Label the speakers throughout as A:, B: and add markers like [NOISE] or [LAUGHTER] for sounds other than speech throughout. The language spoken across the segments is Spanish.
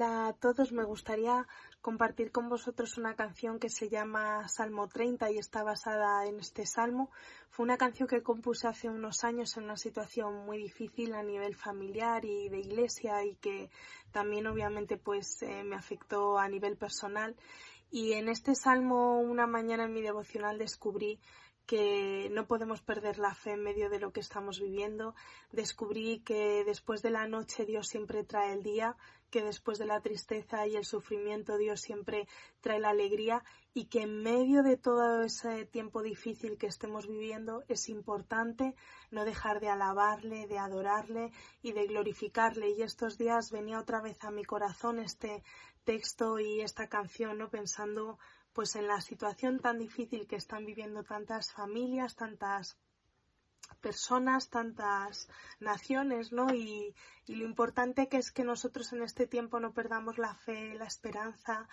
A: Hola a todos, me gustaría compartir con vosotros una canción que se llama Salmo 30 y está basada en este salmo. Fue una canción que compuse hace unos años en una situación muy difícil a nivel familiar y de iglesia y que también obviamente pues eh, me afectó a nivel personal. Y en este salmo una mañana en mi devocional descubrí que no podemos perder la fe en medio de lo que estamos viviendo. Descubrí que después de la noche Dios siempre trae el día, que después de la tristeza y el sufrimiento Dios siempre trae la alegría y que en medio de todo ese tiempo difícil que estemos viviendo es importante no dejar de alabarle, de adorarle y de glorificarle. Y estos días venía otra vez a mi corazón este texto y esta canción, ¿no? pensando pues en la situación tan difícil que están viviendo tantas familias, tantas personas, tantas naciones, ¿no? Y, y, lo importante que es que nosotros en este tiempo no perdamos la fe, la esperanza,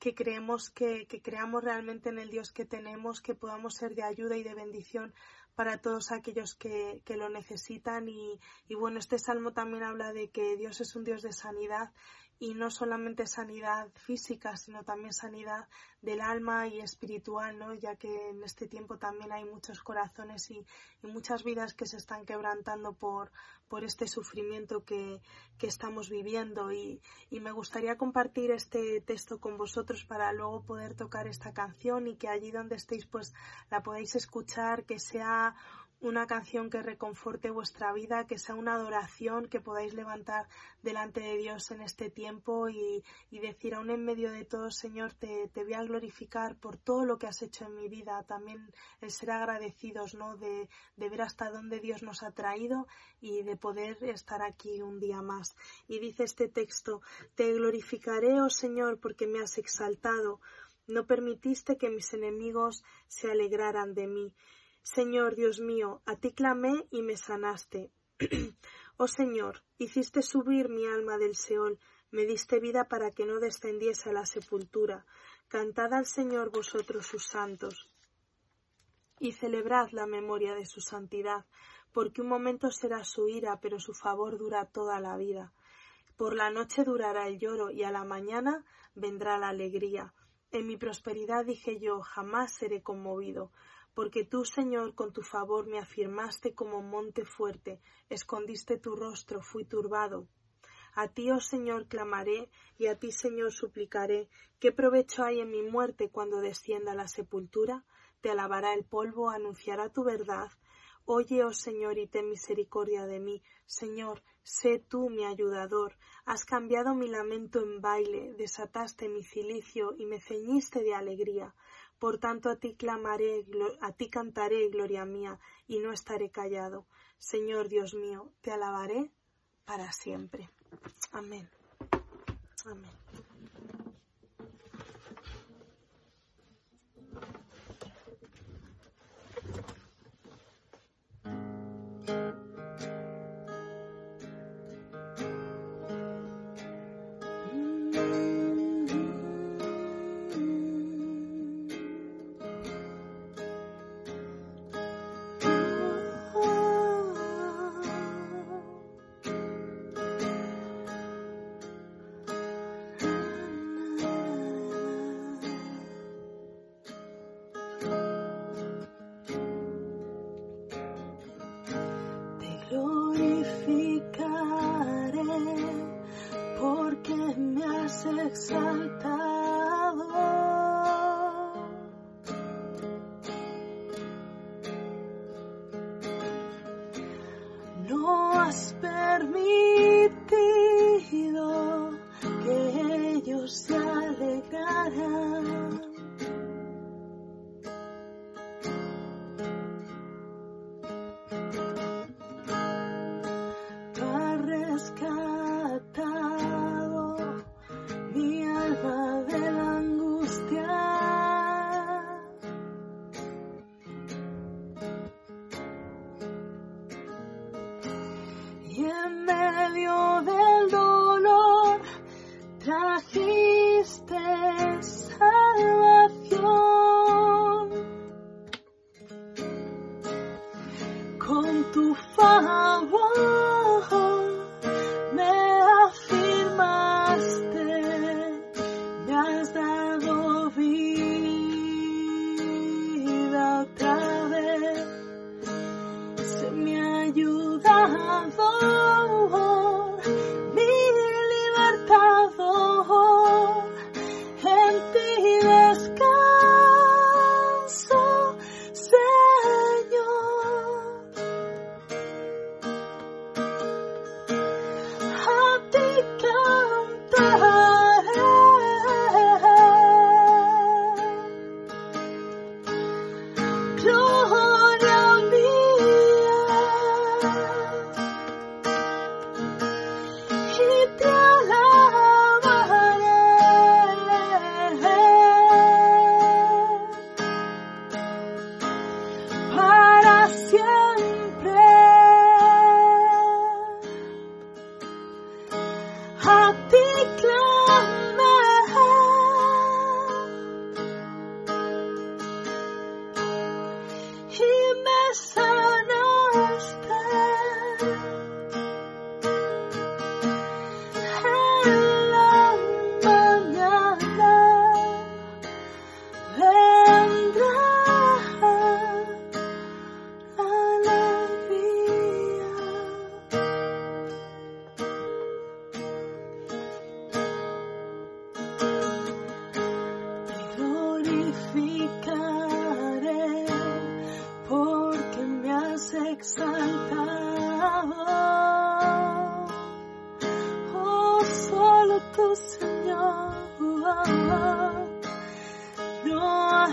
A: que creemos que, creamos realmente en el Dios que tenemos, que podamos ser de ayuda y de bendición para todos aquellos que, que lo necesitan y, y, bueno, este salmo también habla de que Dios es un Dios de sanidad y no solamente sanidad física, sino también sanidad del alma y espiritual, ¿no? ya que en este tiempo también hay muchos corazones y, y muchas vidas que se están quebrantando por, por este sufrimiento que, que estamos viviendo. Y, y, me gustaría compartir este texto con vosotros para luego poder tocar esta canción y que allí donde estéis pues la podáis escuchar, que sea una canción que reconforte vuestra vida, que sea una adoración que podáis levantar delante de Dios en este tiempo y, y decir aún en medio de todo, Señor, te, te, voy a glorificar por todo lo que has hecho en mi vida. También el ser agradecidos, ¿no? De, de ver hasta dónde Dios nos ha traído y de poder estar aquí un día más. Y dice este texto, te glorificaré, oh Señor, porque me has exaltado. No permitiste que mis enemigos se alegraran de mí. Señor Dios mío, a ti clamé y me sanaste. [CLEARS THROAT] oh Señor, hiciste subir mi alma del Seol, me diste vida para que no descendiese a la sepultura. Cantad al Señor vosotros sus santos y celebrad la memoria de su santidad, porque un momento será su ira, pero su favor dura toda la vida. Por la noche durará el lloro y a la mañana vendrá la alegría. En mi prosperidad dije yo, jamás seré conmovido porque tú, Señor, con tu favor me afirmaste como monte fuerte, escondiste tu rostro, fui turbado. A ti, oh Señor, clamaré, y a ti, Señor, suplicaré. ¿Qué provecho hay en mi muerte cuando descienda a la sepultura? Te alabará el polvo, anunciará tu verdad. Oye, oh Señor, y ten misericordia de mí. Señor, sé tú mi ayudador. Has cambiado mi lamento en baile, desataste mi cilicio y me ceñiste de alegría. Por tanto a ti clamaré, a ti cantaré, gloria mía, y no estaré callado. Señor Dios mío, te alabaré para siempre. Amén. Amén. medio de A